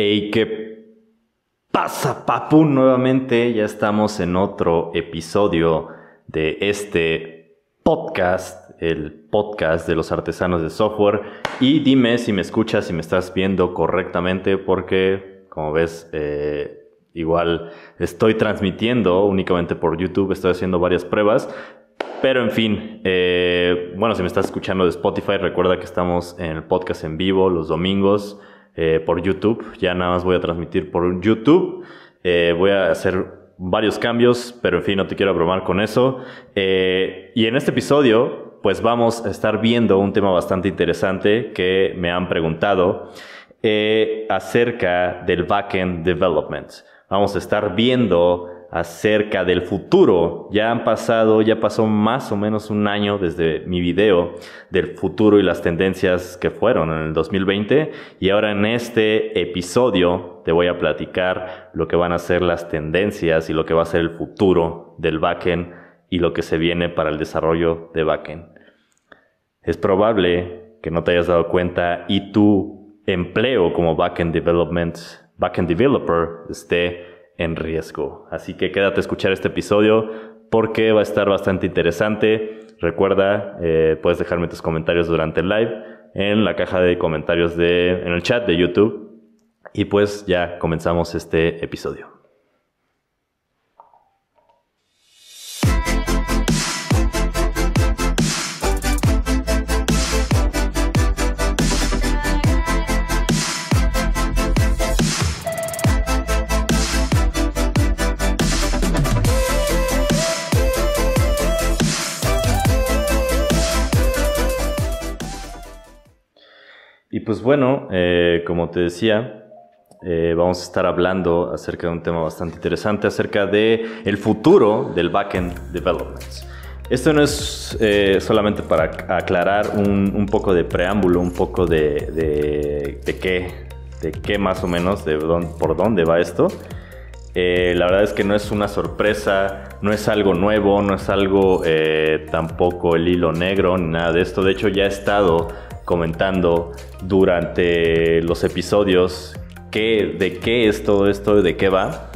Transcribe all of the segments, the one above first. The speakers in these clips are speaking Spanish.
Hey, ¿qué pasa, papu? Nuevamente ya estamos en otro episodio de este podcast, el podcast de los artesanos de software. Y dime si me escuchas, si me estás viendo correctamente, porque como ves, eh, igual estoy transmitiendo únicamente por YouTube, estoy haciendo varias pruebas. Pero en fin, eh, bueno, si me estás escuchando de Spotify, recuerda que estamos en el podcast en vivo los domingos eh, por YouTube. Ya nada más voy a transmitir por YouTube. Eh, voy a hacer varios cambios, pero en fin, no te quiero abrumar con eso. y en este episodio, pues vamos a estar viendo un tema bastante interesante que me han preguntado acerca del backend development. Vamos a estar viendo acerca del futuro. Ya han pasado, ya pasó más o menos un año desde mi video del futuro y las tendencias que fueron en el 2020 y ahora en este episodio te voy a platicar lo que van a ser las tendencias y lo que va a ser el futuro del backend y lo que se viene para el desarrollo de backend. Es probable que no te hayas dado cuenta y tu empleo como backend development, backend developer esté en riesgo. Así que quédate a escuchar este episodio porque va a estar bastante interesante. Recuerda, eh, puedes dejarme tus comentarios durante el live en la caja de comentarios de, en el chat de YouTube. Y pues ya comenzamos este episodio. Bueno, eh, como te decía, eh, vamos a estar hablando acerca de un tema bastante interesante, acerca de el futuro del backend development. Esto no es eh, solamente para aclarar un, poco de preámbulo, un poco de, de, qué, de qué más o menos, de por dónde va esto. la verdad es que no es una sorpresa, no es algo nuevo, no es algo tampoco el hilo negro, ni nada de esto. De hecho, ya he estado comentando durante los episodios qué, de qué es todo esto, de qué va.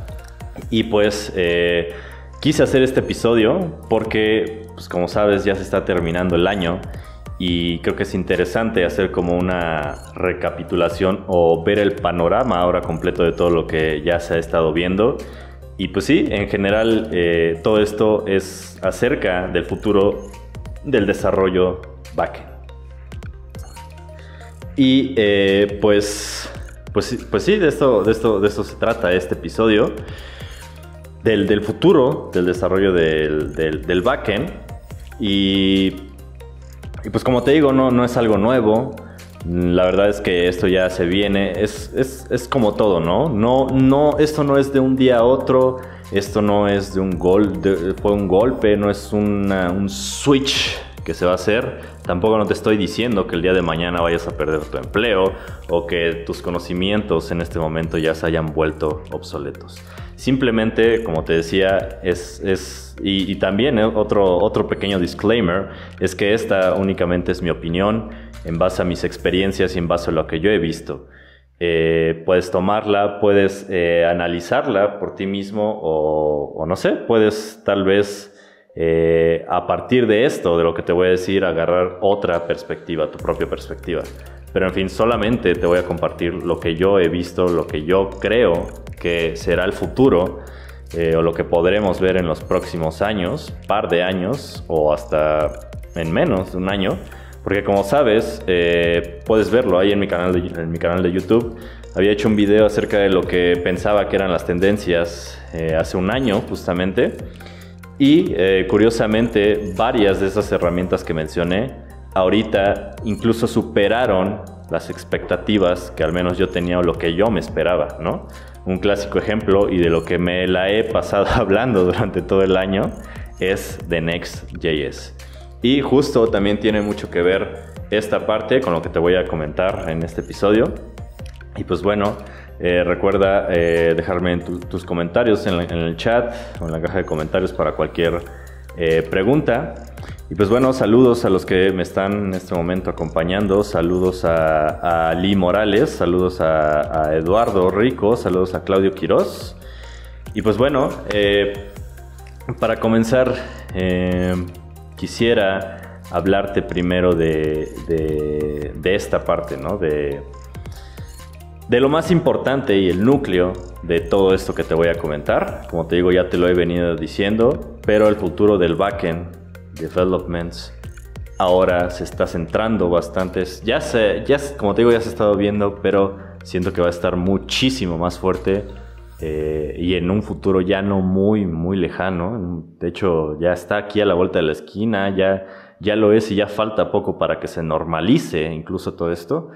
Y pues eh, quise hacer este episodio porque, pues como sabes, ya se está terminando el año y creo que es interesante hacer como una recapitulación o ver el panorama ahora completo de todo lo que ya se ha estado viendo. Y pues sí, en general eh, todo esto es acerca del futuro del desarrollo backend. Y eh, pues, pues, pues sí, de esto, de, esto, de esto se trata este episodio. Del, del futuro, del desarrollo del, del, backend. Y, y, pues como te digo, no, no es algo nuevo. La verdad es que esto ya se viene. Es, es, es como todo, ¿no? ¿no? No, esto no es de un día a otro. Esto no es de un gol, fue un golpe, no es un switch que se va a hacer. Tampoco no te estoy diciendo que el día de mañana vayas a perder tu empleo o que tus conocimientos en este momento ya se hayan vuelto obsoletos. Simplemente, como te decía, es, es y, también eh, otro, otro pequeño disclaimer, es que esta únicamente es mi opinión en base a mis experiencias y en base a lo que yo he visto. Eh, puedes tomarla, puedes eh, analizarla por ti mismo o, o, no sé, puedes tal vez eh, a partir de esto, de lo que te voy a decir, agarrar otra perspectiva, tu propia perspectiva. Pero en fin, solamente te voy a compartir lo que yo he visto, lo que yo creo que será el futuro eh, o lo que podremos ver en los próximos años, par de años o hasta en menos de un año. Porque como sabes, eh, puedes verlo ahí en mi, canal de, en mi canal de YouTube. Había hecho un video acerca de lo que pensaba que eran las tendencias hace un año justamente. Y eh, curiosamente, varias de esas herramientas que mencioné ahorita incluso superaron las expectativas que al menos yo tenía o lo que yo me esperaba, ¿no? Un clásico ejemplo y de lo que me la he pasado hablando durante todo el año es de Next.js. Y justo también tiene mucho que ver esta parte con lo que te voy a comentar en este episodio. Y pues bueno, eh, recuerda eh, dejarme tus comentarios en, el chat o en la caja de comentarios para cualquier eh, pregunta. Y pues bueno, saludos a los que me están en este momento acompañando, saludos a, Lee Morales, saludos a, Eduardo Rico, saludos a Claudio Quiroz. Y pues bueno, para comenzar, quisiera hablarte primero de, de, esta parte, ¿no? De, de lo más importante y el núcleo de todo esto que te voy a comentar. Como te digo, ya te lo he venido diciendo, pero el futuro del backend developments ahora se está centrando bastante. Ya se, ya como te digo, ya se ha estado viendo, pero siento que va a estar muchísimo más fuerte eh, y en un futuro ya no muy, muy lejano. De hecho, ya está aquí a la vuelta de la esquina, ya, ya lo es y ya falta poco para que se normalice incluso todo esto.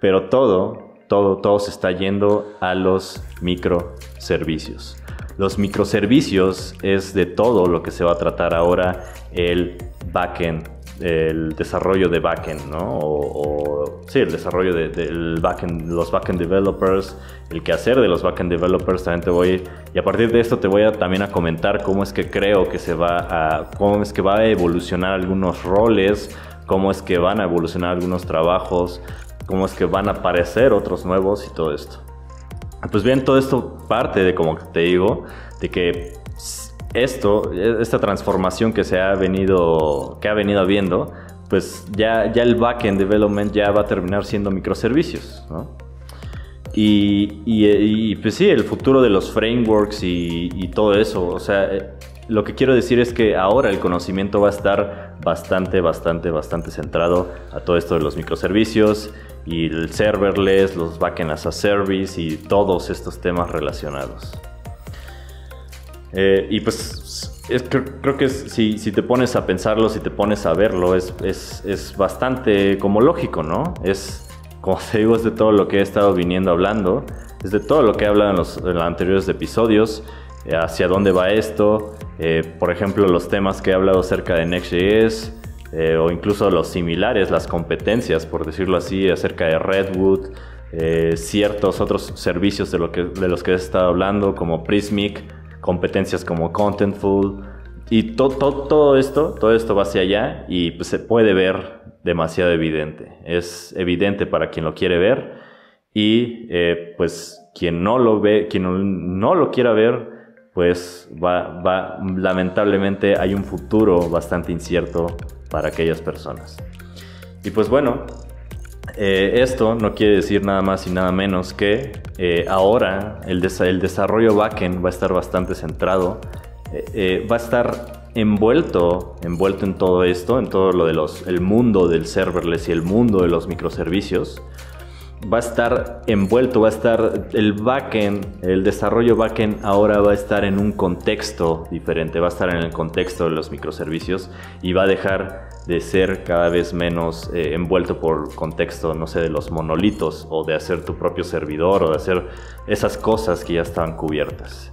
Pero todo, todo, se está yendo a los microservicios. Los microservicios es de todo lo que se va a tratar ahora el backend, el desarrollo de backend, ¿no? O, sí, el desarrollo de, backend, los backend developers, el quehacer de los backend developers, también te voy, y a partir de esto te voy a también a comentar cómo es que creo que se va a, cómo es que va a evolucionar algunos roles, cómo es que van a evolucionar algunos trabajos, cómo es que van a aparecer otros nuevos y todo esto. Pues bien, todo esto parte de, como te digo, de que esto, esta transformación que se ha venido, que ha venido habiendo, pues ya, ya el backend development ya va a terminar siendo microservicios, ¿no? Y, y, pues sí, el futuro de los frameworks y, todo eso, o sea, eh, lo que quiero decir es que ahora el conocimiento va a estar bastante, bastante, bastante centrado a todo esto de los microservicios y el serverless, los backend as a service y todos estos temas relacionados. Eh, y pues creo, que si, te pones a pensarlo, si te pones a verlo, es, es, es, bastante como lógico, ¿no? Es, como te digo, es de todo lo que he estado viniendo hablando, es de todo lo que he hablado en los, anteriores episodios, hacia dónde va esto, eh, por ejemplo, los temas que he hablado acerca de Next.js, eh, o incluso los similares, las competencias, por decirlo así, acerca de Redwood, eh, ciertos otros servicios de, los que he estado hablando, como Prismic, competencias como Contentful, y todo esto, todo esto va hacia allá y pues, se puede ver demasiado evidente. Es evidente para quien lo quiere ver y eh, pues quien no lo ve, quien no lo quiera ver, pues va, va, lamentablemente hay un futuro bastante incierto para aquellas personas. Y pues bueno, eh, esto no quiere decir nada más y nada menos que eh, ahora el, el, desarrollo backend va a estar bastante centrado, eh, va a estar envuelto, envuelto en todo esto, en todo lo de los, el mundo del serverless y el mundo de los microservicios va a estar envuelto, va a estar el backend, el desarrollo backend ahora va a estar en un contexto diferente, va a estar en el contexto de los microservicios y va a dejar de ser cada vez menos eh, envuelto por contexto, no sé, de los monolitos o de hacer tu propio servidor o de hacer esas cosas que ya estaban cubiertas.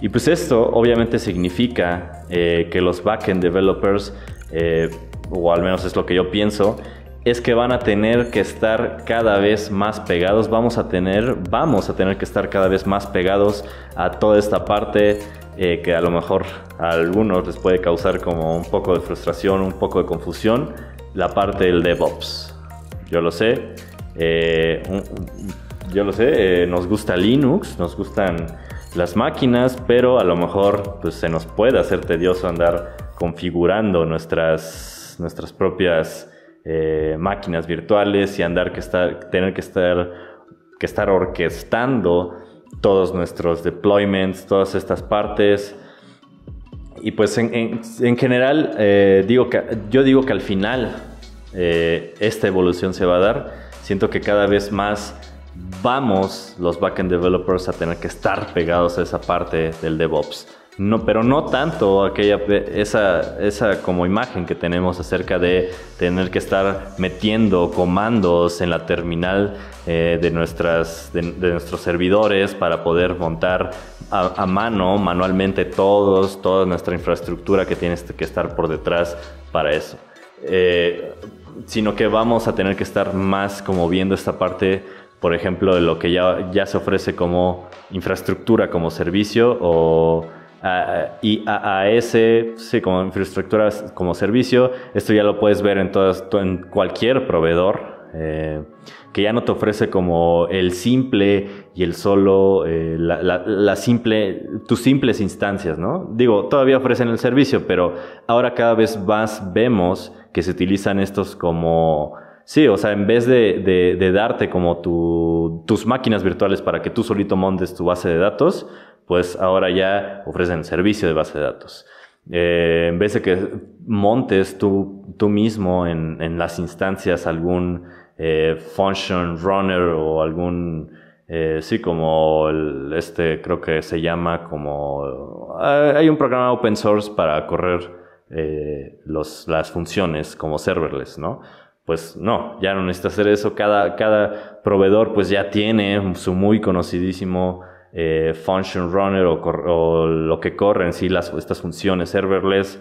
Y pues esto obviamente significa eh, que los backend developers, eh, o al menos es lo que yo pienso, es que van a tener que estar cada vez más pegados, vamos a tener, vamos a tener que estar cada vez más pegados a toda esta parte eh, que a lo mejor a algunos les puede causar como un poco de frustración, un poco de confusión, la parte del DevOps. Yo lo sé, eh, yo lo sé, eh, nos gusta Linux, nos gustan las máquinas, pero a lo mejor pues, se nos puede hacer tedioso andar configurando nuestras, nuestras propias eh, máquinas virtuales y andar que estar, tener que estar, que estar orquestando todos nuestros deployments, todas estas partes. Y pues en, general, eh, digo que, yo digo que al final eh, esta evolución se va a dar. Siento que cada vez más vamos los backend developers a tener que estar pegados a esa parte del DevOps. No, pero no tanto aquella, esa, esa como imagen que tenemos acerca de tener que estar metiendo comandos en la terminal eh, de, nuestras, de, nuestros servidores para poder montar a, mano, manualmente todos, toda nuestra infraestructura que tiene que estar por detrás para eso. Eh, sino que vamos a tener que estar más como viendo esta parte, por ejemplo, de lo que ya, ya se ofrece como infraestructura, como servicio o y IaaS, sí, como infraestructura como servicio, esto ya lo puedes ver en, todas, en cualquier proveedor. Eh, que ya no te ofrece como el simple y el solo, eh, la, simple, tus simples instancias, ¿no? Digo, todavía ofrecen el servicio, pero ahora cada vez más vemos que se utilizan estos como, sí, o sea, en vez de, de, darte como tu, tus máquinas virtuales para que tú solito montes tu base de datos, pues ahora ya ofrecen servicio de base de datos. Eh, en vez de que montes tú, tú mismo en, en las instancias algún eh, function runner o algún, eh, sí, como este creo que se llama como, hay un programa open source para correr los, las funciones como serverless, ¿no? Pues no, ya no necesita hacer eso. Cada, cada proveedor pues ya tiene su muy conocidísimo function runner o, lo que corre en sí las, estas funciones serverless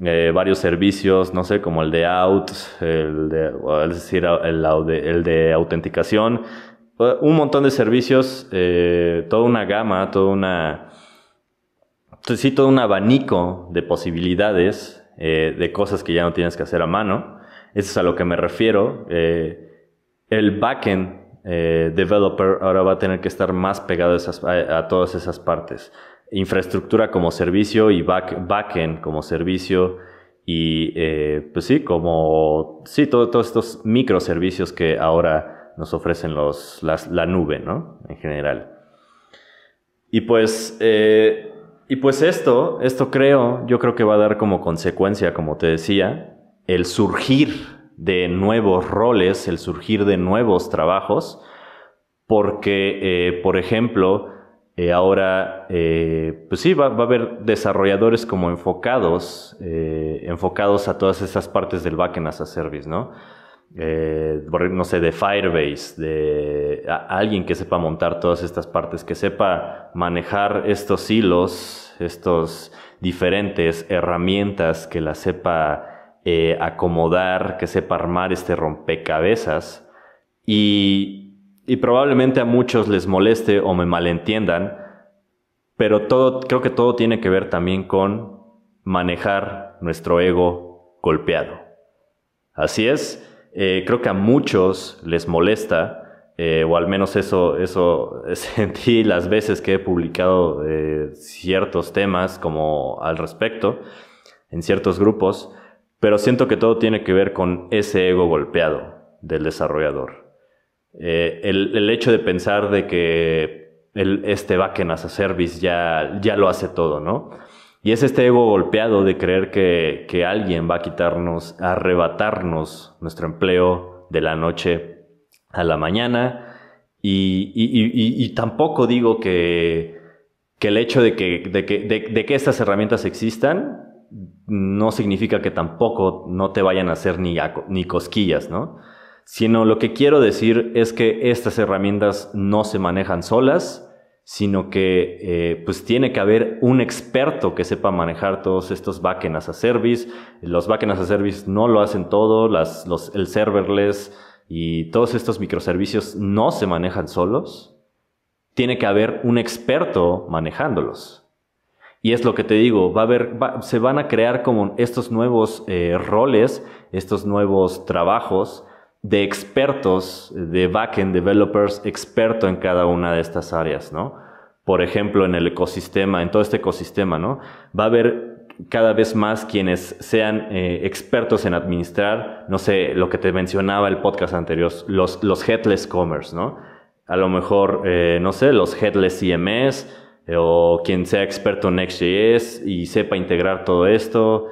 eh, varios servicios, no sé, como el de out, el de, es decir, el, de autenticación, un montón de servicios, eh, toda una gama, toda una, sí, todo un abanico de posibilidades, eh, de cosas que ya no tienes que hacer a mano. Eso es a lo que me refiero. el backend developer ahora va a tener que estar más pegado a, todas esas partes infraestructura como servicio y back, backend como servicio y eh, pues sí, como sí, todos estos microservicios que ahora nos ofrecen la nube, ¿no? En general. Y pues, eh, y pues esto, esto creo, yo creo que va a dar como consecuencia, como te decía, el surgir de nuevos roles, el surgir de nuevos trabajos, porque, eh, por ejemplo, eh, ahora, eh, pues sí, va, a haber desarrolladores como enfocados, enfocados a todas esas partes del backend as a service, ¿no? no sé, de Firebase, de alguien que sepa montar todas estas partes, que sepa manejar estos hilos, estos diferentes herramientas, que la sepa acomodar, que sepa armar este rompecabezas. Y, probablemente a muchos les moleste o me malentiendan, pero todo, creo que todo tiene que ver también con manejar nuestro ego golpeado. Así es, eh, creo que a muchos les molesta, eh, o al menos eso, eso sentí las veces que he publicado eh, ciertos temas como al respecto en ciertos grupos, pero siento que todo tiene que ver con ese ego golpeado del desarrollador. Eh, el, hecho de pensar de que el, este backend as a service ya, ya lo hace todo, ¿no? Y es este ego golpeado de creer que, que alguien va a quitarnos, a arrebatarnos nuestro empleo de la noche a la mañana. Y, y, y, tampoco digo que, que el hecho de que, de, que, de, que estas herramientas existan no significa que tampoco no te vayan a hacer ni, ni cosquillas, ¿no? sino lo que quiero decir es que estas herramientas no se manejan solas, sino que eh, pues tiene que haber un experto que sepa manejar todos estos backend as a service. Los backend as a service no lo hacen todo, las, los, el serverless y todos estos microservicios no se manejan solos. Tiene que haber un experto manejándolos. Y es lo que te digo, va a haber, se van a crear como estos nuevos eh, roles, estos nuevos trabajos de expertos, de backend developers, experto en cada una de estas áreas, ¿no? Por ejemplo, en el ecosistema, en todo este ecosistema, ¿no? Va a haber cada vez más quienes sean eh, expertos en administrar, no sé, lo que te mencionaba el podcast anterior, los, los headless commerce, ¿no? A lo mejor, eh, no sé, los headless CMS o quien sea experto en Next.js y sepa integrar todo esto.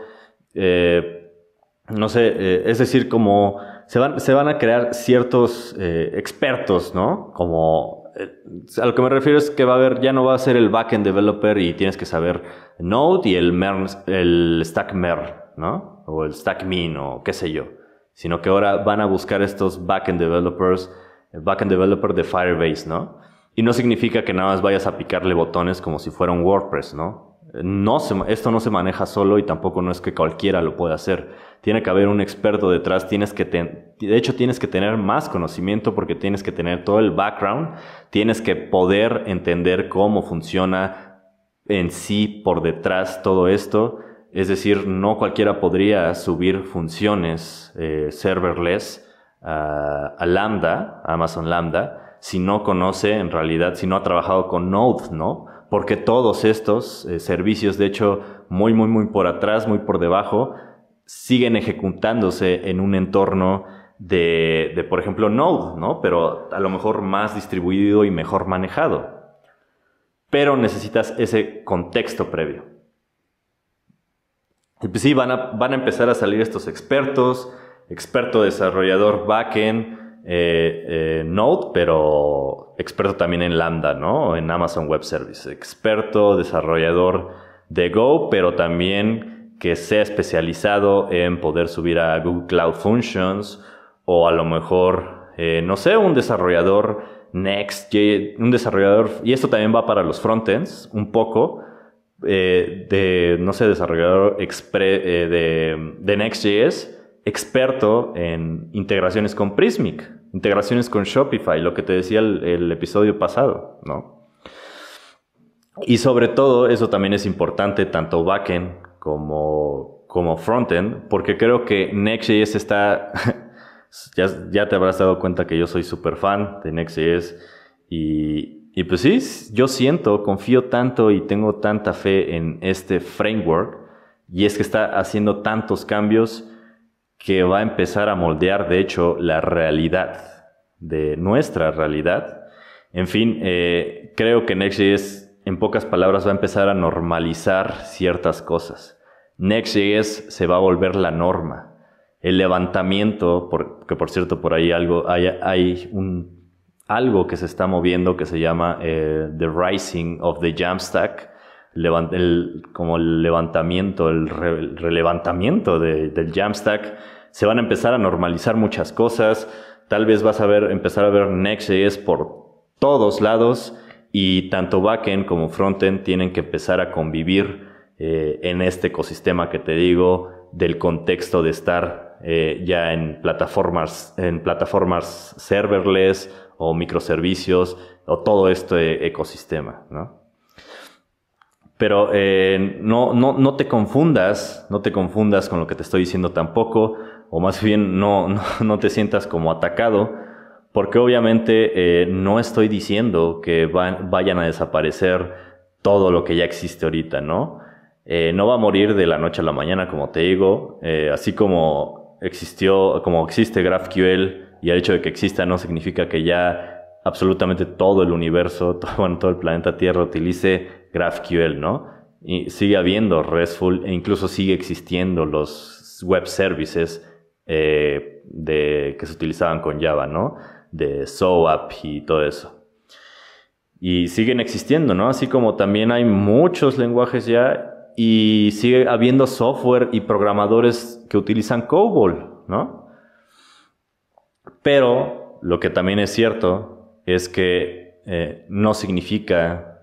no sé, es decir, como se van, se van a crear ciertos eh, expertos, ¿no? Como eh, a lo que me refiero es que va a haber, ya no va a ser el backend developer y tienes que saber Node y el, mer, el stack mer, ¿no? O el stack min o qué sé yo. Sino que ahora van a buscar estos backend developers, backend developer de Firebase, ¿no? Y no significa que nada más vayas a picarle botones como si fuera un WordPress, ¿no? no esto no se maneja solo y tampoco no es que cualquiera lo pueda hacer. Tiene que haber un experto detrás, tienes que de hecho tienes que tener más conocimiento porque tienes que tener todo el background, tienes que poder entender cómo funciona en sí por detrás todo esto. Es decir, no cualquiera podría subir funciones eh, serverless a, Lambda, Amazon Lambda, si no conoce en realidad, si no ha trabajado con Node, ¿no? Porque todos estos eh, servicios, de hecho, muy, muy, muy por atrás, muy por debajo, siguen ejecutándose en un entorno de, de, por ejemplo, Node, ¿no? Pero a lo mejor más distribuido y mejor manejado. Pero necesitas ese contexto previo. Y pues sí, van a, van a empezar a salir estos expertos, experto desarrollador backend, eh, eh, Node, pero experto también en Lambda, ¿no? En Amazon Web Service. Experto desarrollador de Go, pero también que sea especializado en poder subir a Google Cloud Functions o a lo mejor, eh, no sé, un desarrollador Next, un desarrollador, y esto también va para los frontends, un poco, de, no sé, desarrollador de, de Next.js, experto en integraciones con Prismic, integraciones con Shopify, lo que te decía el, episodio pasado, ¿no? Y sobre todo, eso también es importante, tanto backend como, como frontend, porque creo que Next.js está, ya, ya, te habrás dado cuenta que yo soy súper fan de Next.js y, y pues sí, yo siento, confío tanto y tengo tanta fe en este framework y es que está haciendo tantos cambios que va a empezar a moldear, de hecho, la realidad de nuestra realidad. En fin, eh, creo que Next.js, en pocas palabras, va a empezar a normalizar ciertas cosas. Next.js se va a volver la norma. El levantamiento, que por cierto por ahí algo, hay, un, algo que se está moviendo que se llama eh, The Rising of the Jamstack, el, como el levantamiento, el, relevantamiento del Jamstack se van a empezar a normalizar muchas cosas. Tal vez vas a ver, empezar a ver Next.js por todos lados y tanto backend como frontend tienen que empezar a convivir eh, en este ecosistema que te digo del contexto de estar eh, ya en plataformas, en plataformas serverless o microservicios o todo este ecosistema, ¿no? Pero eh, no, no, no te confundas, no te confundas con lo que te estoy diciendo tampoco o más bien no, no, te sientas como atacado, porque obviamente eh, no estoy diciendo que vayan a desaparecer todo lo que ya existe ahorita, ¿no? Eh, no va a morir de la noche a la mañana, como te digo, eh, así como existió, como existe GraphQL y el hecho de que exista no significa que ya absolutamente todo el universo, todo, todo el planeta Tierra utilice GraphQL, ¿no? Y sigue habiendo RESTful e incluso sigue existiendo los web services eh, de, que se utilizaban con Java, ¿no? De SOAP y todo eso. Y siguen existiendo, ¿no? Así como también hay muchos lenguajes ya y sigue habiendo software y programadores que utilizan COBOL, ¿no? Pero lo que también es cierto es que eh, no significa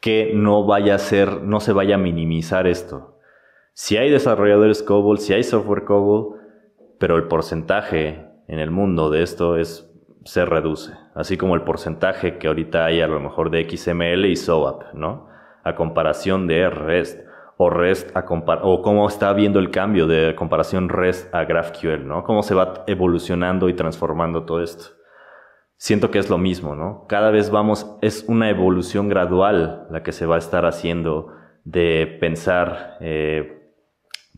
que no vaya a ser, no se vaya a minimizar esto. Si hay desarrolladores COBOL, si hay software COBOL, pero el porcentaje en el mundo de esto es se reduce, así como el porcentaje que ahorita hay a lo mejor de XML y SOAP, ¿no? A comparación de REST o REST a o cómo está viendo el cambio de comparación REST a GraphQL, ¿no? Cómo se va evolucionando y transformando todo esto. Siento que es lo mismo, ¿no? Cada vez vamos, es una evolución gradual la que se va a estar haciendo de pensar eh,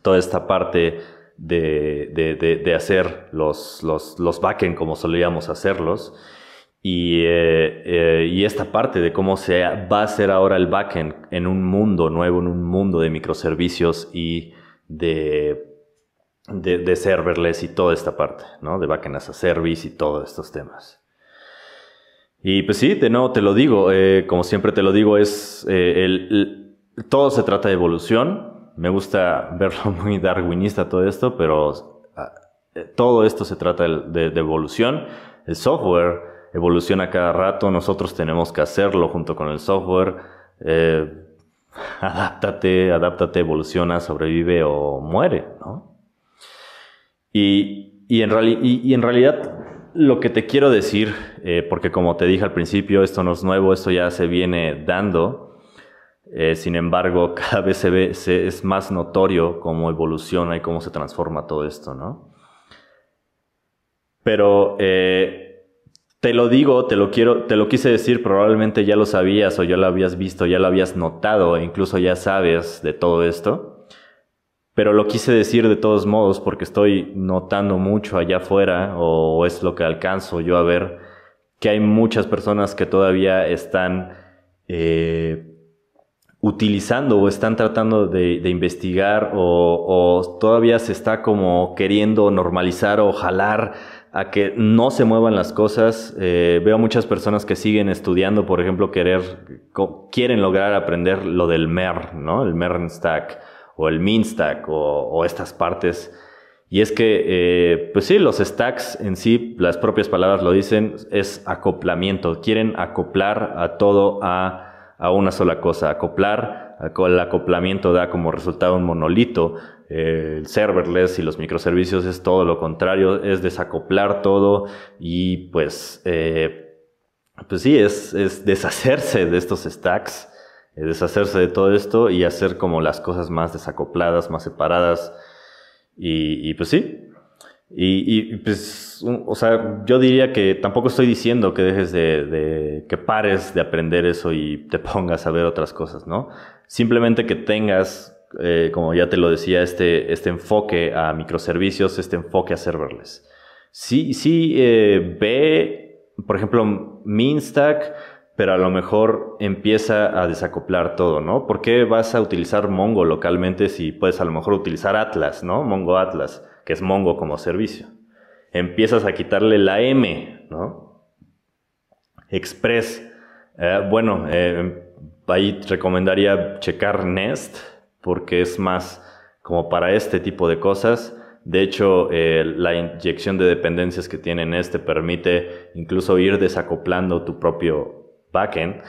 toda esta parte de, hacer los, los, los backend como solíamos hacerlos. Y, eh, eh, y, esta parte de cómo se va a hacer ahora el backend en un mundo nuevo, en un mundo de microservicios y de, de, serverless y toda esta parte, ¿no? De backend as a service y todos estos temas. Y pues sí, de nuevo te lo digo, eh, como siempre te lo digo, es el, todo se trata de evolución, me gusta verlo muy darwinista todo esto, pero ah, eh, todo esto se trata de, evolución. El software evoluciona cada rato, nosotros tenemos que hacerlo junto con el software. Eh, adáptate, adáptate, evoluciona, sobrevive o muere, ¿no? Y, en, y, en realidad lo que te quiero decir, eh, porque como te dije al principio, esto no es nuevo, esto ya se viene dando, Eh, sin embargo, cada vez se ve, es más notorio cómo evoluciona y cómo se transforma todo esto, ¿no? Pero eh, te lo digo, te lo quiero, te lo quise decir, probablemente ya lo sabías o ya lo habías visto, ya lo habías notado, incluso ya sabes de todo esto. Pero lo quise decir de todos modos porque estoy notando mucho allá afuera, o es lo que alcanzo yo a ver, que hay muchas personas que todavía están eh, utilizando o están tratando de, investigar o, todavía se está como queriendo normalizar o jalar a que no se muevan las cosas. Eh, veo muchas personas que siguen estudiando, por ejemplo, querer, quieren lograr aprender lo del MER, ¿no? El MERN stack o el Min stack o, estas partes. Y es que, eh, pues sí, los stacks en sí, las propias palabras lo dicen, es acoplamiento. Quieren acoplar a todo a a una sola cosa, acoplar, el acoplamiento da como resultado un monolito, el serverless y los microservicios es todo lo contrario, es desacoplar todo y pues, eh, pues sí, es, es, deshacerse de estos stacks, deshacerse de todo esto y hacer como las cosas más desacopladas, más separadas y, pues sí, y, pues, o sea, yo diría que tampoco estoy diciendo que dejes de, que pares de aprender eso y te pongas a ver otras cosas, ¿no? Simplemente que tengas, eh, como ya te lo decía, este, este enfoque a microservicios, este enfoque a serverless. Sí, sí, eh, ve, por ejemplo, Minstack, pero a lo mejor empieza a desacoplar todo, ¿no? ¿Por qué vas a utilizar Mongo localmente si puedes a lo mejor utilizar Atlas, ¿no? Mongo Atlas que es Mongo como servicio. Empiezas a quitarle la M, ¿no? Express. Eh, bueno, eh, ahí recomendaría checar Nest porque es más como para este tipo de cosas. De hecho, eh, la inyección de dependencias que tiene Nest te permite incluso ir desacoplando tu propio backend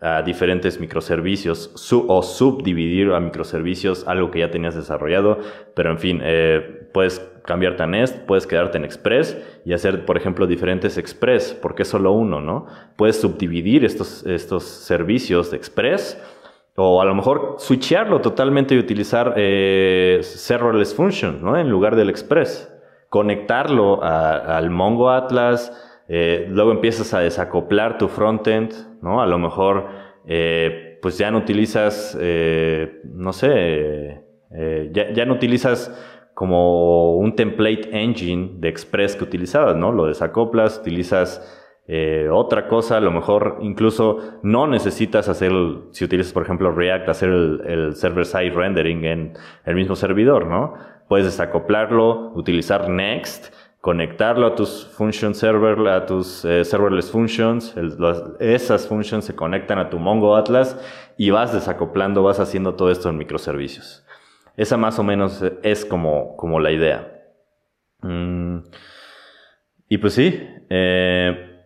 a diferentes microservicios o subdividir a microservicios algo que ya tenías desarrollado. Pero en fin, eh, puedes cambiarte a Nest, puedes quedarte en Express y hacer, por ejemplo, diferentes Express, porque es solo uno, ¿no? Puedes subdividir estos, estos servicios de Express o a lo mejor switchearlo totalmente y utilizar eh, serverless function, ¿no? En lugar del Express. Conectarlo al Mongo Atlas, eh, luego empiezas a desacoplar tu frontend, ¿no? A lo mejor, eh, pues ya no utilizas, eh, no sé, ya, no utilizas como un template engine de Express que utilizabas, ¿no? Lo desacoplas, utilizas otra cosa, a lo mejor incluso no necesitas hacer, si utilizas por ejemplo React, hacer el, el server-side rendering en el mismo servidor, ¿no? Puedes desacoplarlo, utilizar Next conectarlo a tus function server, a tus eh, serverless functions. esas functions se conectan a tu Mongo Atlas y vas desacoplando, vas haciendo todo esto en microservicios. Esa más o menos es como, como la idea. Mm. Y pues sí, eh,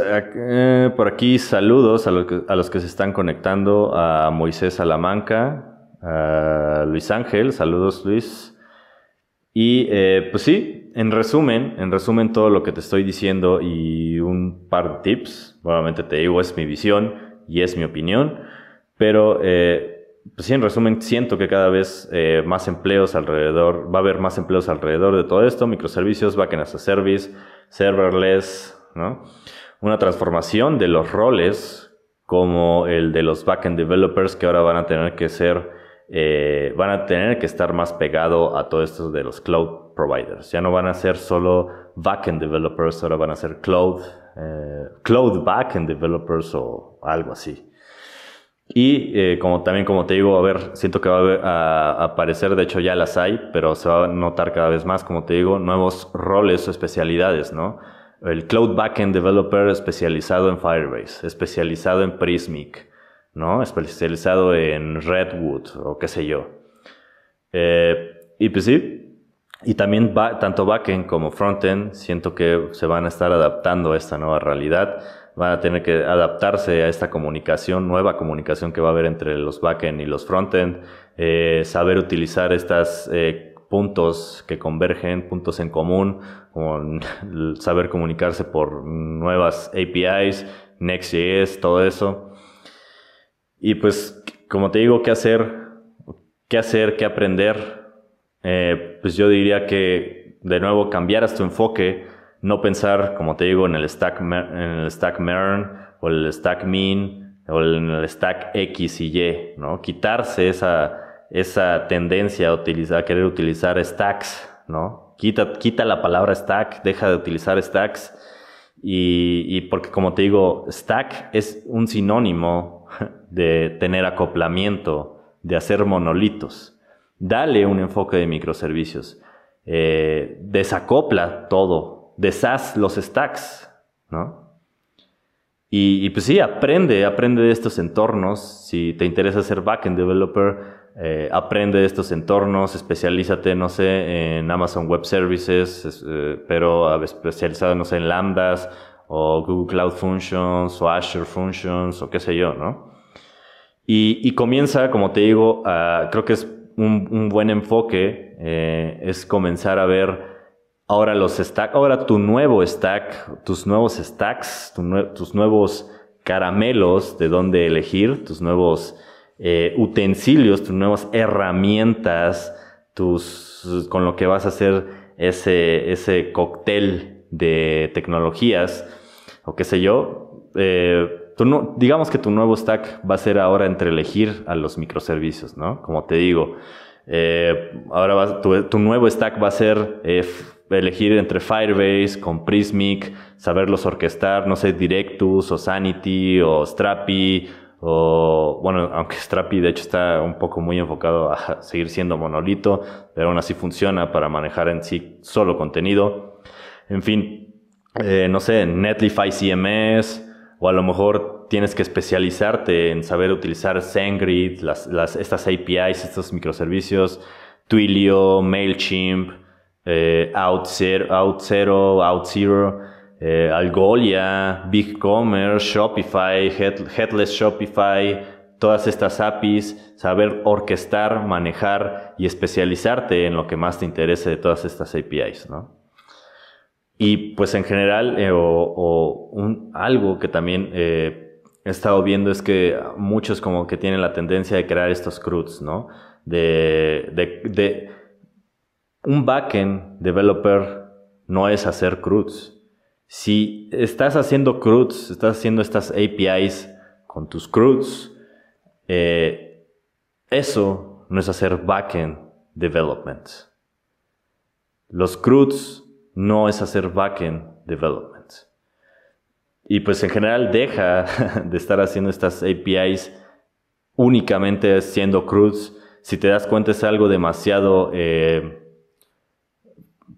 eh, por aquí saludos a, a, los que se están conectando, a Moisés Salamanca, a Luis Ángel, saludos Luis. Y eh, pues sí, en resumen, en resumen todo lo que te estoy diciendo y un par de tips, nuevamente te digo, es mi visión y es mi opinión, pero eh, pues sí, en resumen, siento que cada vez eh, más empleos alrededor, va a haber más empleos alrededor de todo esto, microservicios, backend as a service, serverless, ¿no? Una transformación de los roles como el de los backend developers que ahora van a tener que ser eh, van a tener que estar más pegado a todo esto de los cloud providers. Ya no van a ser solo backend developers, ahora van a ser cloud, eh, cloud backend developers o algo así. Y eh, como también como te digo, a ver, siento que va a, aparecer, de hecho ya las hay, pero se va a notar cada vez más, como te digo, nuevos roles o especialidades, ¿no? El Cloud Backend Developer especializado en Firebase, especializado en Prismic, ¿no? Especializado en Redwood o qué sé yo. Eh, y pues sí, y también tanto backend como frontend siento que se van a estar adaptando a esta nueva realidad. Van a tener que adaptarse a esta comunicación, nueva comunicación que va a haber entre los backend y los frontend. Eh, saber utilizar estas eh, puntos que convergen, puntos en común, saber comunicarse por nuevas APIs, Next.js, todo eso. Y pues, como te digo, ¿qué hacer? ¿Qué hacer? ¿Qué aprender? Eh, pues yo diría que, de nuevo, cambiaras tu enfoque, no pensar, como te digo, en el stack, en el stack MERN o el stack mean o en el stack X y Y, ¿no? Quitarse esa, esa tendencia a, utilizar, querer utilizar stacks, ¿no? Quita, quita la palabra stack, deja de utilizar stacks y, y porque como te digo, stack es un sinónimo de tener acoplamiento, de hacer monolitos. Dale un enfoque de microservicios. Eh, desacopla todo, deshaz los stacks, ¿no? Y, pues sí, aprende, aprende de estos entornos. Si te interesa ser backend developer, eh, aprende de estos entornos, especialízate, no sé, en Amazon Web Services, eh, pero especializado, no sé, en Lambdas o Google Cloud Functions o Azure Functions o qué sé yo, ¿no? Y, comienza, como te digo, creo que es un, buen enfoque, eh, es comenzar a ver ahora los stacks, ahora tu nuevo stack, tus nuevos stacks, tus nuevos caramelos de dónde elegir, tus nuevos eh, utensilios, tus nuevas herramientas, tus, con lo que vas a hacer ese, ese cóctel de tecnologías o qué sé yo. Eh, digamos que tu nuevo stack va a ser ahora entre elegir a los microservicios, ¿no? Como te digo, eh, ahora tu, tu, nuevo stack va a ser eh, elegir entre Firebase con Prismic, saberlos orquestar, no sé, Directus o Sanity o Strapi o bueno, aunque Strapi de hecho está un poco muy enfocado a seguir siendo monolito, pero aún así funciona para manejar en sí solo contenido. En fin, eh, no sé, Netlify CMS, o a lo mejor tienes que especializarte en saber utilizar SendGrid, las, las, estas APIs, estos microservicios, Twilio, MailChimp, eh, OutZero, Out OutZero, eh, Algolia, BigCommerce, Shopify, Headless Shopify, todas estas APIs, saber orquestar, manejar y especializarte en lo que más te interese de todas estas APIs, ¿no? Y pues en general, eh, o, un, algo que también eh, he estado viendo es que muchos como que tienen la tendencia de crear estos CRUDs, ¿no? De, de, de un backend developer no es hacer CRUDs. Si estás haciendo CRUDs, estás haciendo estas APIs con tus CRUDs, eh, eso no es hacer backend development. Los CRUDs no es hacer backend development. Y pues en general deja de estar haciendo estas APIs únicamente siendo CRUDs. Si te das cuenta es algo demasiado... Eh,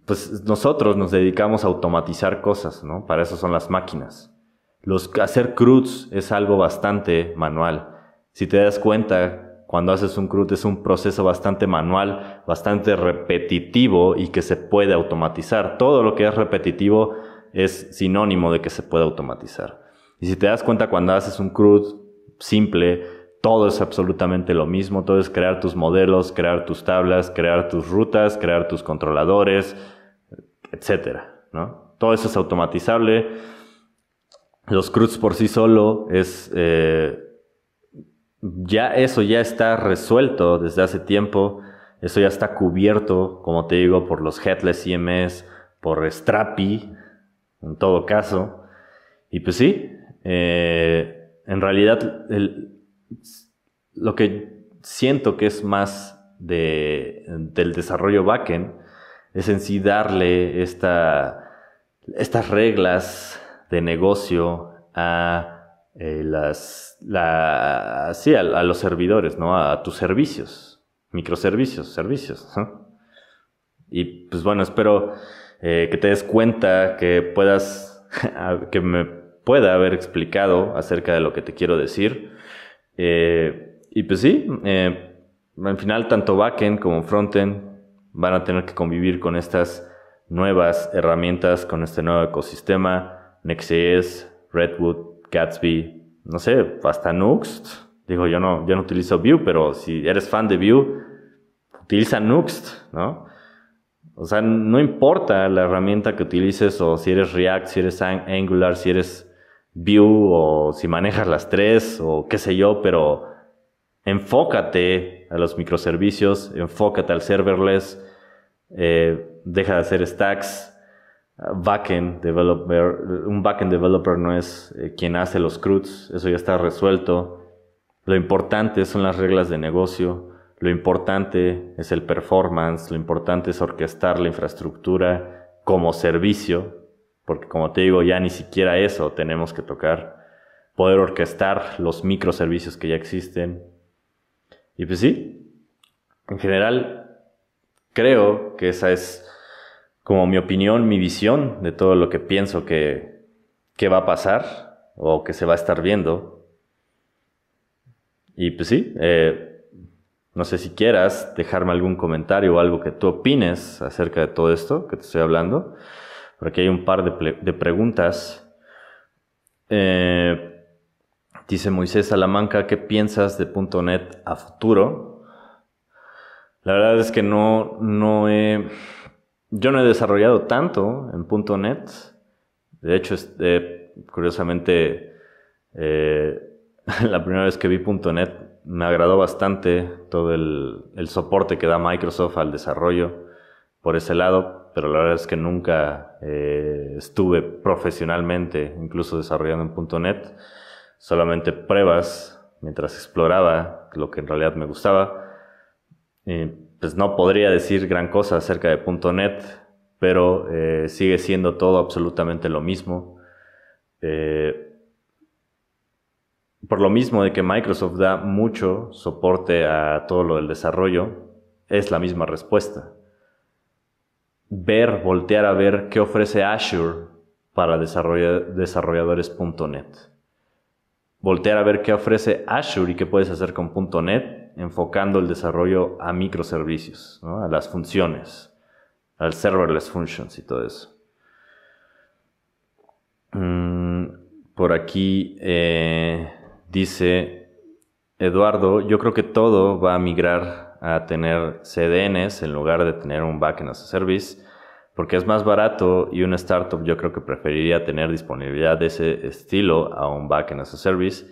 pues nosotros nos dedicamos a automatizar cosas, ¿no? Para eso son las máquinas. Los, hacer CRUDs es algo bastante manual. Si te das cuenta, cuando haces un CRUD es un proceso bastante manual, bastante repetitivo y que se puede automatizar. Todo lo que es repetitivo es sinónimo de que se puede automatizar. Y si te das cuenta cuando haces un CRUD simple, todo es absolutamente lo mismo, todo es crear tus modelos, crear tus tablas, crear tus rutas, crear tus controladores, etcétera, ¿no? Todo eso es automatizable. Los CRUDs por sí solo es eh, ya eso ya está resuelto desde hace tiempo. Eso ya está cubierto, como te digo, por los Headless CMS, por Strapi, en todo caso. Y pues sí, eh, en realidad lo que siento que es más de, del desarrollo backend es en sí darle esta, estas reglas de negocio a eh, las, la, sí, a, los servidores, ¿no? A, tus servicios, microservicios, servicios. Y pues bueno, espero eh, que te des cuenta, que puedas, que me pueda haber explicado acerca de lo que te quiero decir. Eh, y pues sí, al final tanto backend como frontend van a tener que convivir con estas nuevas herramientas, con este nuevo ecosistema, Next.js, Redwood, Gatsby, no sé, hasta Nuxt. Digo, yo no, yo no utilizo Vue, pero si eres fan de Vue, utiliza Nuxt, ¿no? O sea, no importa la herramienta que utilices o si eres React, si eres Angular, si eres Vue o si manejas las tres o qué sé yo, pero enfócate a los microservicios, enfócate al serverless, eh, deja de hacer stacks. Backend developer, un backend developer no es eh, quien hace los CRUDs, eso ya está resuelto. Lo importante son las reglas de negocio, lo importante es el performance, lo importante es orquestar la infraestructura como servicio, porque como te digo, ya ni siquiera eso tenemos que tocar. Poder orquestar los microservicios que ya existen. Y pues sí, en general, creo que esa es como mi opinión, mi visión de todo lo que pienso que, que va a pasar o que se va a estar viendo. Y pues sí, eh, no sé si quieras dejarme algún comentario o algo que tú opines acerca de todo esto que te estoy hablando. Por aquí hay un par de, preguntas. Eh, dice Moisés Salamanca, ¿qué piensas de .NET a futuro? La verdad es que no, no he, yo no he desarrollado tanto en .NET. De hecho, este, curiosamente, eh, la primera vez que vi .NET me agradó bastante todo el, soporte que da Microsoft al desarrollo por ese lado, pero la verdad es que nunca eh, estuve profesionalmente, incluso desarrollando en .NET, solamente pruebas mientras exploraba lo que en realidad me gustaba. Pues no podría decir gran cosa acerca de .NET, pero eh, sigue siendo todo absolutamente lo mismo. Eh, por lo mismo de que Microsoft da mucho soporte a todo lo del desarrollo, es la misma respuesta. Ver, voltear a ver qué ofrece Azure para desarrolladores.net. Voltear a ver qué ofrece Azure y qué puedes hacer con .NET, enfocando el desarrollo a microservicios, a las funciones, al serverless functions y todo eso. Mm, por aquí eh, Dice Eduardo, yo creo que todo va a migrar a tener CDNs en lugar de tener un backend as a service, porque es más barato y una startup yo creo que preferiría tener disponibilidad de ese estilo a un backend as a service,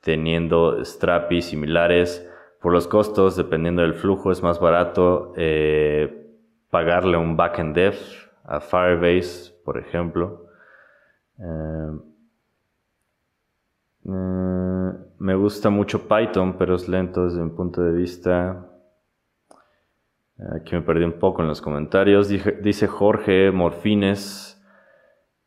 teniendo Strapi similares. Por los costos, dependiendo del flujo, es más barato eh, pagarle un backend dev a Firebase, por ejemplo. Eh, Mm, me gusta mucho Python, pero es lento desde mi punto de vista. Aquí me perdí un poco en los comentarios. dice Jorge Morfines.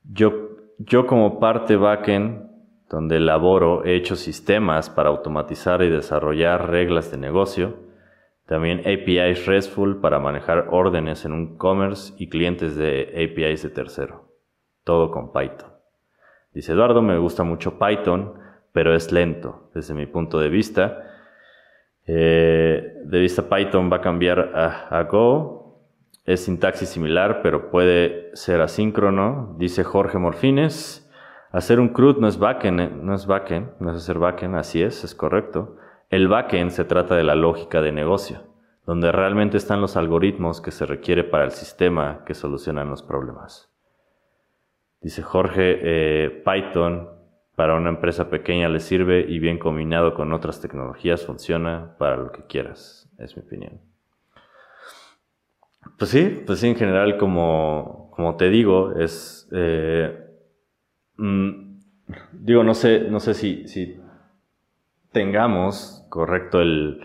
Yo, yo como parte backend, donde elaboro, he hecho sistemas para automatizar y desarrollar reglas de negocio. También APIs RESTful para manejar órdenes en un commerce y clientes de APIs de tercero. Todo con Python. Dice Eduardo, me gusta mucho Python pero es lento desde mi punto de vista. Eh, de vista Python va a cambiar a, Go. Es sintaxis similar, pero puede ser asíncrono, dice Jorge Morfines. Hacer un CRUD no es backend, no es backend, no es hacer backend, así es, es correcto. El backend se trata de la lógica de negocio, donde realmente están los algoritmos que se requiere para el sistema que solucionan los problemas. Dice Jorge, eh, Python para una empresa pequeña le sirve y bien combinado con otras tecnologías funciona para lo que quieras, es mi opinión. Pues sí, pues sí, en general, como, como te digo, es... Eh, mm, digo, no sé, no sé si, si tengamos correcto el,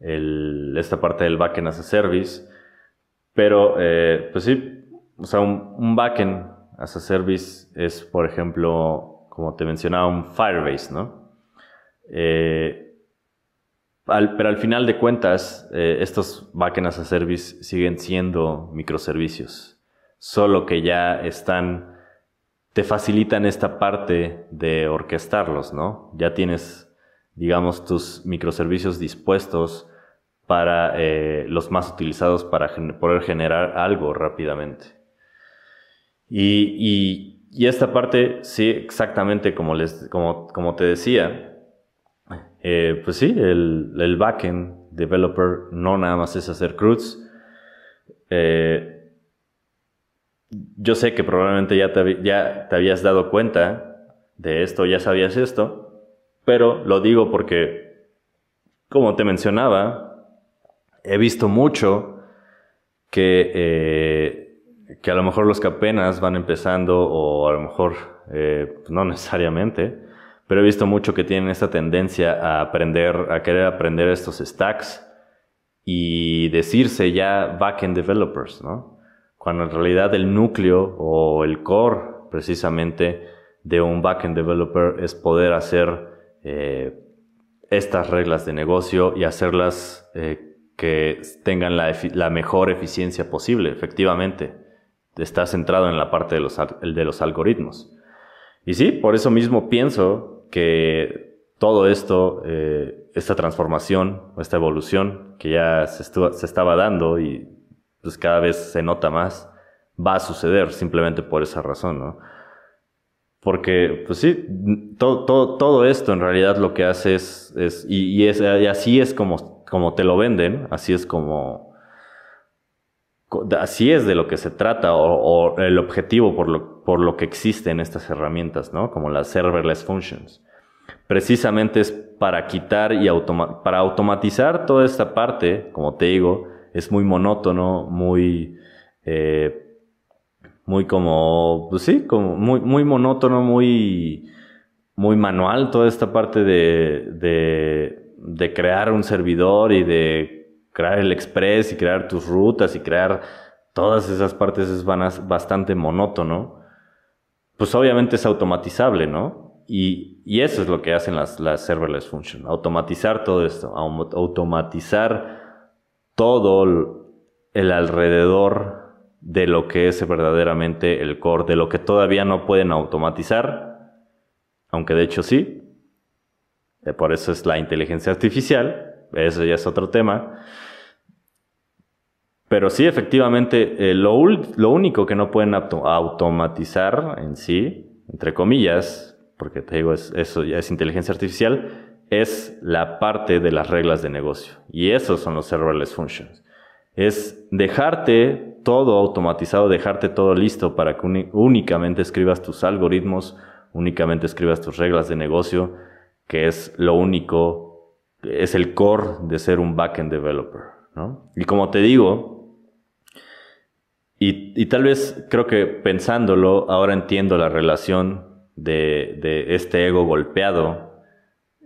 el, esta parte del backend as a service, pero eh, pues sí, o sea, un, un backend as a service es, por ejemplo, como te mencionaba, un Firebase, ¿no? Eh, pero al final de cuentas, eh, estos backend as a service siguen siendo microservicios, solo que ya están, te facilitan esta parte de orquestarlos, ¿no? Ya tienes, digamos, tus microservicios dispuestos para eh, los más utilizados para poder generar algo rápidamente. y esta parte, sí, exactamente como, les, como, como te decía, eh, pues sí, el, el, backend developer no nada más es hacer CRUDs. Eh, yo sé que probablemente ya te, ya te habías dado cuenta de esto, ya sabías esto, pero lo digo porque como te mencionaba, he visto mucho que, eh, que a lo mejor los que apenas van empezando o a lo mejor eh, no necesariamente, pero he visto mucho que tienen esta tendencia a aprender, a querer aprender estos stacks y decirse ya backend developers, ¿no? Cuando en realidad el núcleo o el core precisamente de un backend developer es poder hacer eh, estas reglas de negocio y hacerlas eh, que tengan la, la, mejor eficiencia posible, efectivamente. Está centrado en la parte de los, de los algoritmos. Y sí, por eso mismo pienso que todo esto, eh, esta transformación, esta evolución que ya se, se, estaba dando y pues cada vez se nota más, va a suceder simplemente por esa razón, ¿no? Porque, pues sí, todo, todo, todo esto en realidad lo que hace es, es, y, y así es como, como te lo venden, así es como, así es de lo que se trata o, o el objetivo por lo, por lo que existen estas herramientas, ¿no? Como las serverless functions. Precisamente es para quitar y automa para automatizar toda esta parte, como te digo, es muy monótono, muy, eh, muy como, pues sí, como muy, muy monótono, muy, muy manual toda esta parte de, de, crear un servidor y de crear el express y crear tus rutas y crear todas esas partes es bastante monótono. Pues obviamente es automatizable, ¿no? Y, y eso es lo que hacen las, las serverless functions, automatizar todo esto, automatizar todo el alrededor de lo que es verdaderamente el core, de lo que todavía no pueden automatizar, aunque de hecho sí. Eh, por eso es la inteligencia artificial, eso ya es otro tema. Pero sí, efectivamente, eh, lo, único que no pueden automatizar en sí, entre comillas, porque te digo, eso ya es inteligencia artificial, es la parte de las reglas de negocio. Y esos son los serverless functions. Es dejarte todo automatizado, dejarte todo listo para que únicamente escribas tus algoritmos, únicamente escribas tus reglas de negocio, que es lo único, es el core de ser un backend developer. ¿no? Y como te digo, y, tal vez creo que pensándolo, ahora entiendo la relación de, este ego golpeado,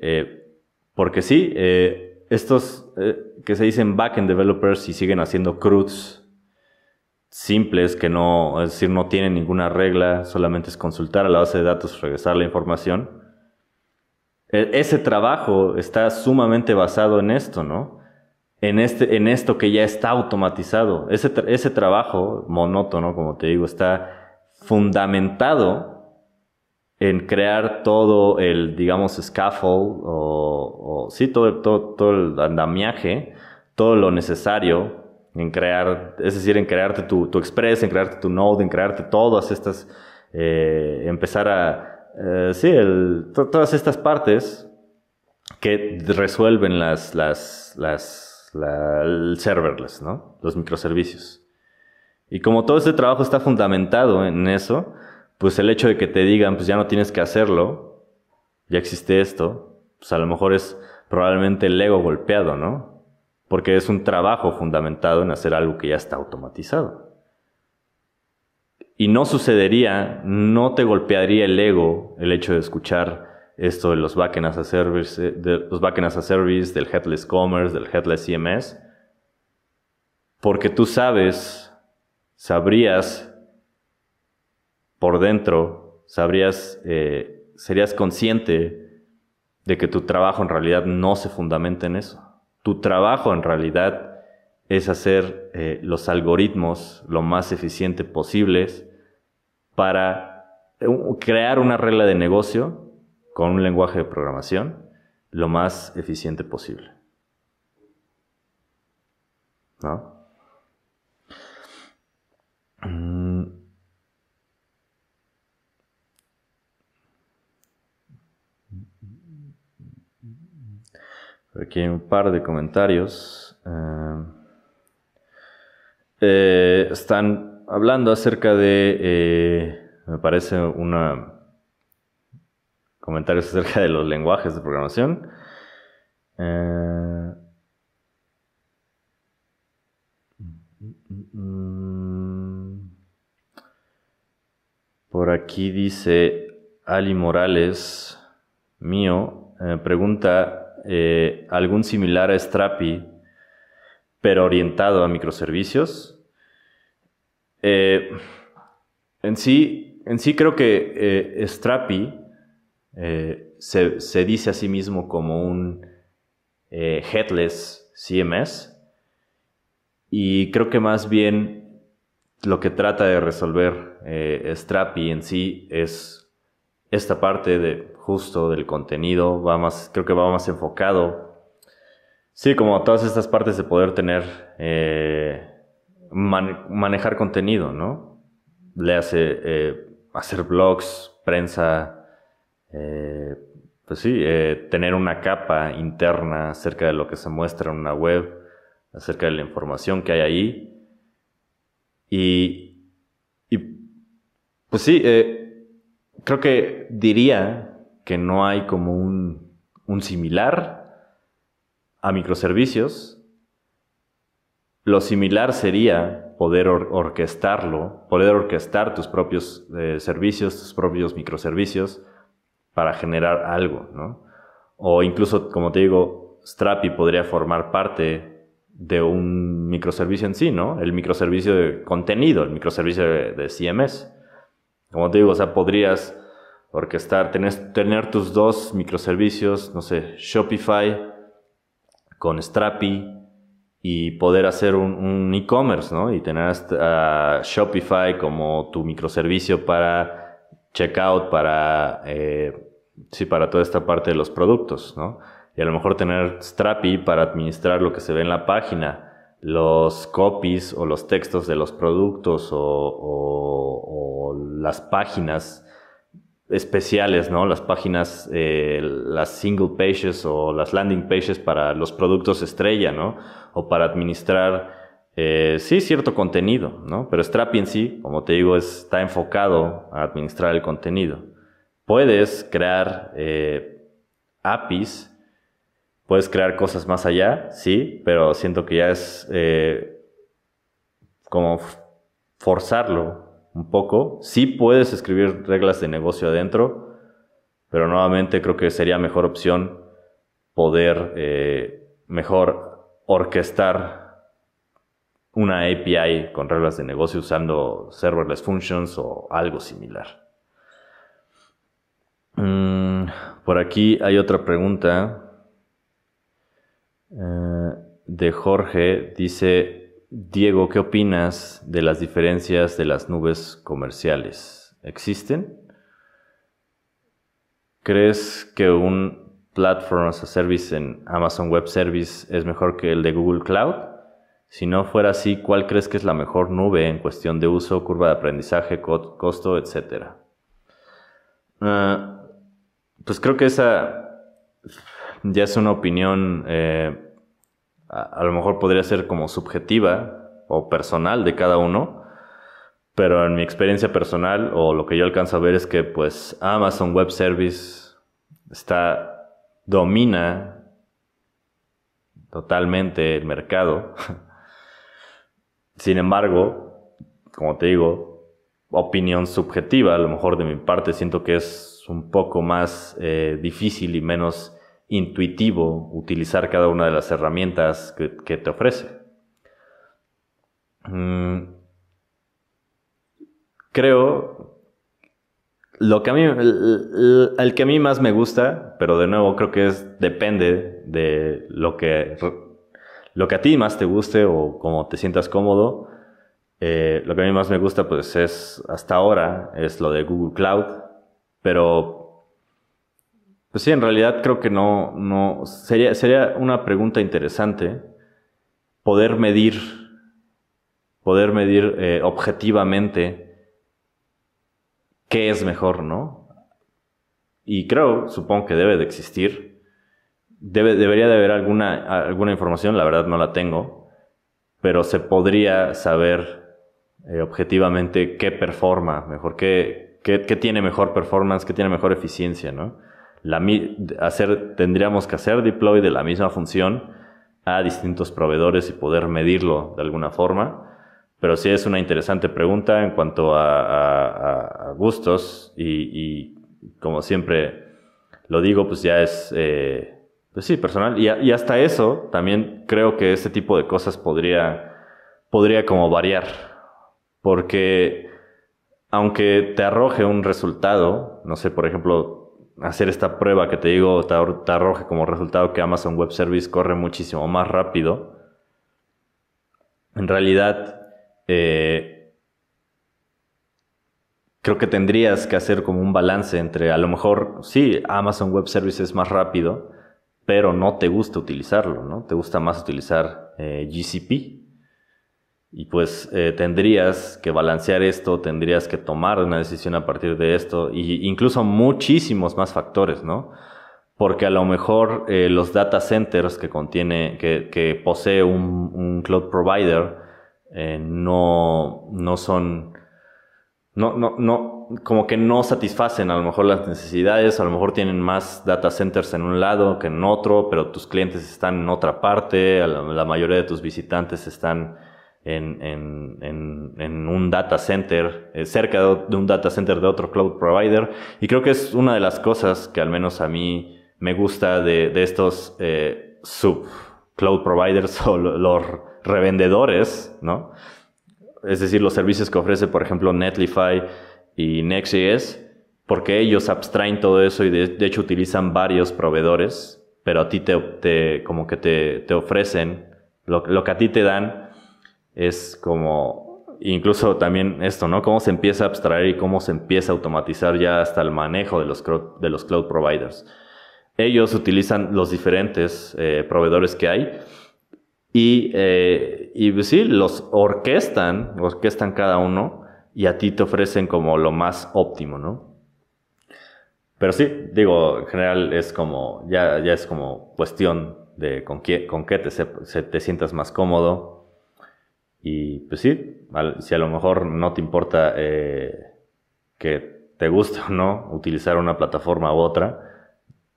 eh, porque sí, eh, estos eh, que se dicen backend developers y siguen haciendo CRUDs, simples que no, es decir, no tienen ninguna regla, solamente es consultar a la base de datos, regresar la información. E, ese trabajo está sumamente basado en esto, ¿no? En, este, en esto que ya está automatizado. Ese, ese trabajo monótono, como te digo, está fundamentado en crear todo el, digamos, scaffold o, sí, todo, todo, todo el andamiaje, todo lo necesario en crear, es decir, en crearte tu, tu Express, en crearte tu Node, en crearte todas estas, eh, empezar a, eh, sí, el, todas estas partes que resuelven las, las, las, la, el serverless, ¿no? Los microservicios. Y como todo este trabajo está fundamentado en eso, pues el hecho de que te digan, pues ya no tienes que hacerlo, ya existe esto, pues a lo mejor es probablemente el ego golpeado, ¿no? porque es un trabajo fundamentado en hacer algo que ya está automatizado. Y no sucedería, no te golpearía el ego el hecho de escuchar esto de los backend a service, eh, de los a service, del headless commerce, del headless CMS, porque tú sabes, sabrías por dentro, sabrías, eh, serías consciente de que tu trabajo en realidad no se fundamenta en eso. Tu trabajo en realidad es hacer eh, los algoritmos lo más eficiente posibles para eh, crear una regla de negocio con un lenguaje de programación lo más eficiente posible. ¿No? Aquí hay un par de comentarios. Eh, eh, están hablando acerca de, eh, me parece, una comentarios acerca de los lenguajes de programación. Por aquí dice Ali Morales, mío, pregunta, eh, ¿algún similar a Strapi, pero orientado a microservicios? en, sí, en sí creo que Strapi se, se, dice a sí mismo como un headless CMS y creo que más bien lo que trata de resolver eh, Strapi en sí es esta parte de justo del contenido, va más, creo que va más enfocado. Sí, como todas estas partes de poder tener, eh, manejar contenido, ¿no? Le hace eh, hacer blogs, prensa, eh, pues sí, tener una capa interna acerca de lo que se muestra en una web acerca de la información que hay ahí. Y, y pues sí, eh, creo que diría que no hay como un, similar a microservicios. Lo similar sería poder orquestarlo, poder orquestar tus propios eh, servicios, tus propios microservicios para generar algo, ¿no? O incluso, como te digo, Strapi podría formar parte de un microservicio en sí, ¿no? El microservicio de contenido, el microservicio de, CMS. Como te digo, o sea, podrías orquestar, tener, tener tus dos microservicios, no sé, Shopify con Strapi y poder hacer un e-commerce, ¿no? Y tener a Shopify como tu microservicio para checkout, para, eh, sí, para toda esta parte de los productos, ¿no? y a lo mejor tener Strapi para administrar lo que se ve en la página, los copies o los textos de los productos o, las páginas especiales, ¿no? Las páginas, eh, las single pages o las landing pages para los productos estrella, ¿no? O para administrar, eh, sí, cierto contenido, ¿no? Pero Strapi en sí, como te digo, está enfocado a administrar el contenido. Puedes crear eh, APIs Puedes crear cosas más allá, sí, pero siento que ya es eh, como forzarlo un poco. Sí puedes escribir reglas de negocio adentro, pero nuevamente creo que sería mejor opción poder eh, mejor orquestar una API con reglas de negocio usando serverless functions o algo similar. Mm, por aquí hay otra pregunta. De Jorge dice, Diego, ¿qué opinas de las diferencias de las nubes comerciales? ¿Existen? ¿Crees que un Platform as a Service en Amazon Web Service es mejor que el de Google Cloud? Si no fuera así, ¿cuál crees que es la mejor nube en cuestión de uso, curva de aprendizaje, costo, etcétera? Ah, pues creo que esa ya es una opinión, eh, a, lo mejor podría ser como subjetiva o personal de cada uno, pero en mi experiencia personal o lo que yo alcanzo a ver es que pues Amazon Web Service está, domina totalmente el mercado. Sin embargo, como te digo, opinión subjetiva, a lo mejor de mi parte siento que es un poco más eh, difícil y menos intuitivo utilizar cada una de las herramientas que, te ofrece. Mm, creo lo que a mí el, que a mí más me gusta, pero de nuevo creo que es depende de lo que lo que a ti más te guste o como te sientas cómodo. Eh, lo que a mí más me gusta pues es hasta ahora es lo de Google Cloud, pero pues sí, en realidad creo que no, no, sería, sería una pregunta interesante poder medir, poder medir eh, objetivamente qué es mejor, ¿no? Y creo, supongo que debe de existir, debe, debería de haber alguna, alguna información, la verdad no la tengo, pero se podría saber eh, objetivamente qué performa mejor, qué, qué, qué tiene mejor performance, qué tiene mejor eficiencia, ¿no? La, hacer, tendríamos que hacer deploy de la misma función a distintos proveedores y poder medirlo de alguna forma. Pero sí es una interesante pregunta en cuanto a, gustos y, como siempre lo digo, pues ya es, eh, pues sí, personal. Y, y, hasta eso también creo que este tipo de cosas podría, podría como variar. Porque aunque te arroje un resultado, no sé, por ejemplo, hacer esta prueba que te digo, te, arroje como resultado que Amazon Web Service corre muchísimo más rápido, en realidad eh, creo que tendrías que hacer como un balance entre a lo mejor, sí, Amazon Web Service es más rápido, pero no te gusta utilizarlo, ¿no? Te gusta más utilizar eh, GCP. Y pues eh, tendrías que balancear esto, tendrías que tomar una decisión a partir de esto, y incluso muchísimos más factores, ¿no? Porque a lo mejor eh, los data centers que contiene, que, que posee un, un, cloud provider, eh, no, no son, no, no, no, como que no satisfacen a lo mejor las necesidades, a lo mejor tienen más data centers en un lado que en otro, pero tus clientes están en otra parte, la mayoría de tus visitantes están en, un data center, eh, cerca de, un data center de otro cloud provider. Y creo que es una de las cosas que al menos a mí me gusta de, de estos eh, sub cloud providers o los revendedores, ¿no? Es decir, los servicios que ofrece, por ejemplo, Netlify y Next.js, porque ellos abstraen todo eso y de, hecho utilizan varios proveedores, pero a ti te, te como que te, te ofrecen, lo, lo que a ti te dan es como, incluso también esto, ¿no? Cómo se empieza a abstraer y cómo se empieza a automatizar ya hasta el manejo de los, de los cloud providers. Ellos utilizan los diferentes eh, proveedores que hay y, eh, y sí, los orquestan, orquestan cada uno y a ti te ofrecen como lo más óptimo, ¿no? Pero sí, digo, en general es como, ya, ya es como cuestión de con qué, con qué te, te sientas más cómodo, y pues sí, si a lo mejor no te importa eh, que te guste o no utilizar una plataforma u otra,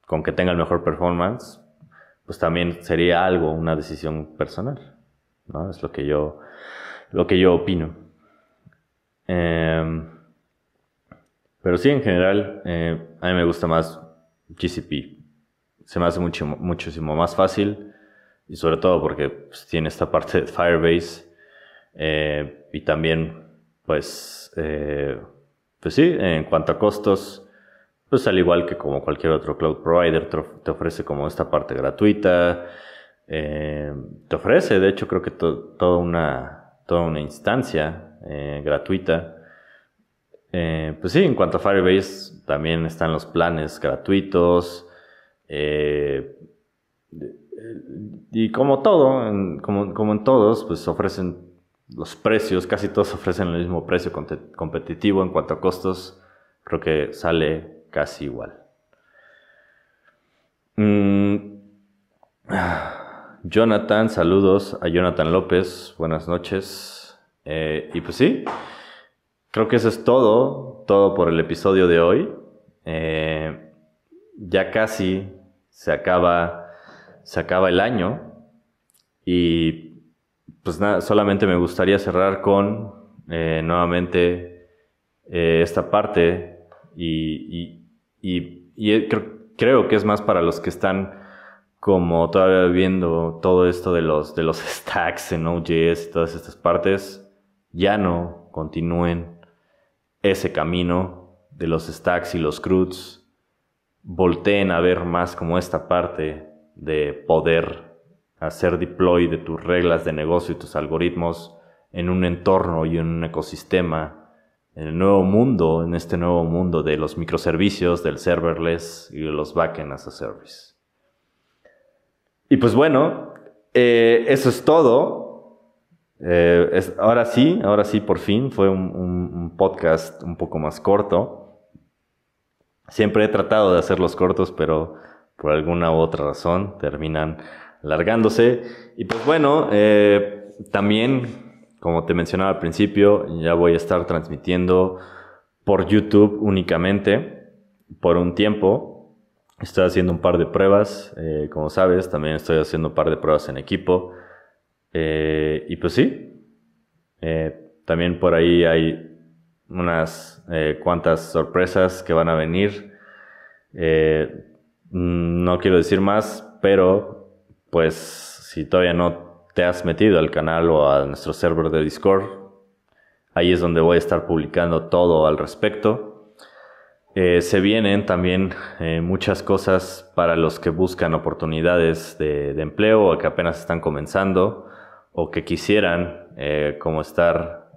con que tenga el mejor performance, pues también sería algo, una decisión personal. ¿no? Es lo que yo, lo que yo opino. Em, pero sí, en general, eh, a mí me gusta más GCP. Se me hace mucho, muchísimo más fácil y sobre todo porque pues, tiene esta parte de Firebase eh, y también, pues, eh, pues sí, en cuanto a costos, pues al igual que como cualquier otro cloud provider, te ofrece como esta parte gratuita, eh, te ofrece, de hecho, creo que toda, una, toda una instancia gratuita. pues sí, en cuanto a Firebase, también están los planes gratuitos. y como todo, como, como en todos, pues ofrecen los precios, casi todos ofrecen el mismo precio competitivo en cuanto a costos, creo que sale casi igual. Mm. Jonathan, saludos a Jonathan López, buenas noches. Eh, y pues sí, creo que eso es todo, todo por el episodio de hoy. Eh, ya casi se acaba, se acaba el año y pues nada, solamente me gustaría cerrar con eh, nuevamente eh, esta parte y, creo, que es más para los que están como todavía viendo todo esto de los, de los stacks en OJS y todas estas partes, ya no continúen ese camino de los stacks y los CRUDs, volteen a ver más como esta parte de poder hacer deploy de tus reglas de negocio y tus algoritmos en un entorno y en un ecosistema, en el nuevo mundo, en este nuevo mundo de los microservicios, del serverless y de los backend as a service. Y pues bueno, eh, eso es todo. Eh, ahora sí, ahora sí, por fin, fue un podcast un poco más corto. Siempre he tratado de hacerlos cortos, pero por alguna u otra razón terminan largándose. Y pues bueno, eh, también, como te mencionaba al principio, ya voy a estar transmitiendo por YouTube únicamente por un tiempo. Estoy haciendo un par de pruebas, eh, como sabes, también estoy haciendo un par de pruebas en equipo. Eh, y pues sí, también por ahí hay unas cuantas sorpresas que van a venir. no quiero decir más, pero pues si todavía no te has metido al canal o a nuestro server de Discord, ahí es donde voy a estar publicando todo al respecto. Eh, se vienen también eh, muchas cosas para los que buscan oportunidades de, empleo o que apenas están comenzando o que quisieran eh, como estar,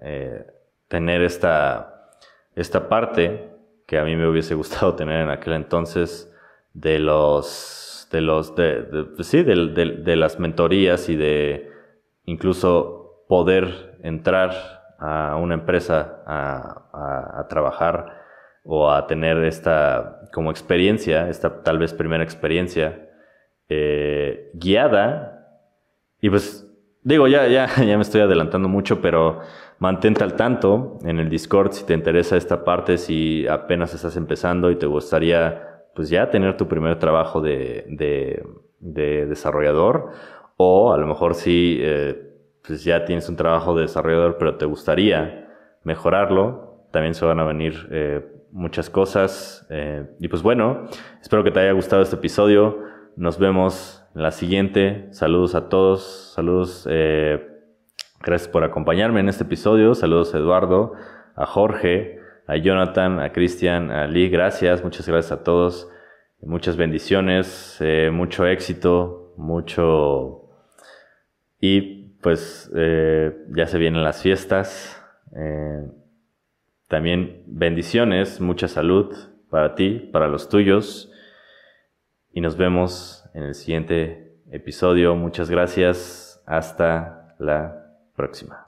tener esta, esta parte que a mí me hubiese gustado tener en aquel entonces de los, de los, de, pues sí, de, las mentorías y de incluso poder entrar a una empresa a trabajar o a tener esta como experiencia, esta tal vez primera experiencia eh, guiada. Y pues digo, ya, ya, ya me estoy adelantando mucho, pero mantente al tanto en el Discord si te interesa esta parte, si apenas estás empezando y te gustaría pues ya tener tu primer trabajo de, de, desarrollador o a lo mejor si eh, pues ya tienes un trabajo de desarrollador pero te gustaría mejorarlo, también se van a venir eh, muchas cosas. Eh, y pues bueno, espero que te haya gustado este episodio. Nos vemos en la siguiente. Saludos a todos. Saludos. Eh, gracias por acompañarme en este episodio. Saludos a Eduardo, a Jorge, a Jonathan, a Cristian, a Lee. Gracias. Muchas gracias a todos. Muchas bendiciones. Eh, mucho éxito. Mucho... Y pues ya se vienen las fiestas. También bendiciones, mucha salud para ti, para los tuyos. Y nos vemos en el siguiente episodio. Muchas gracias. Hasta la próxima.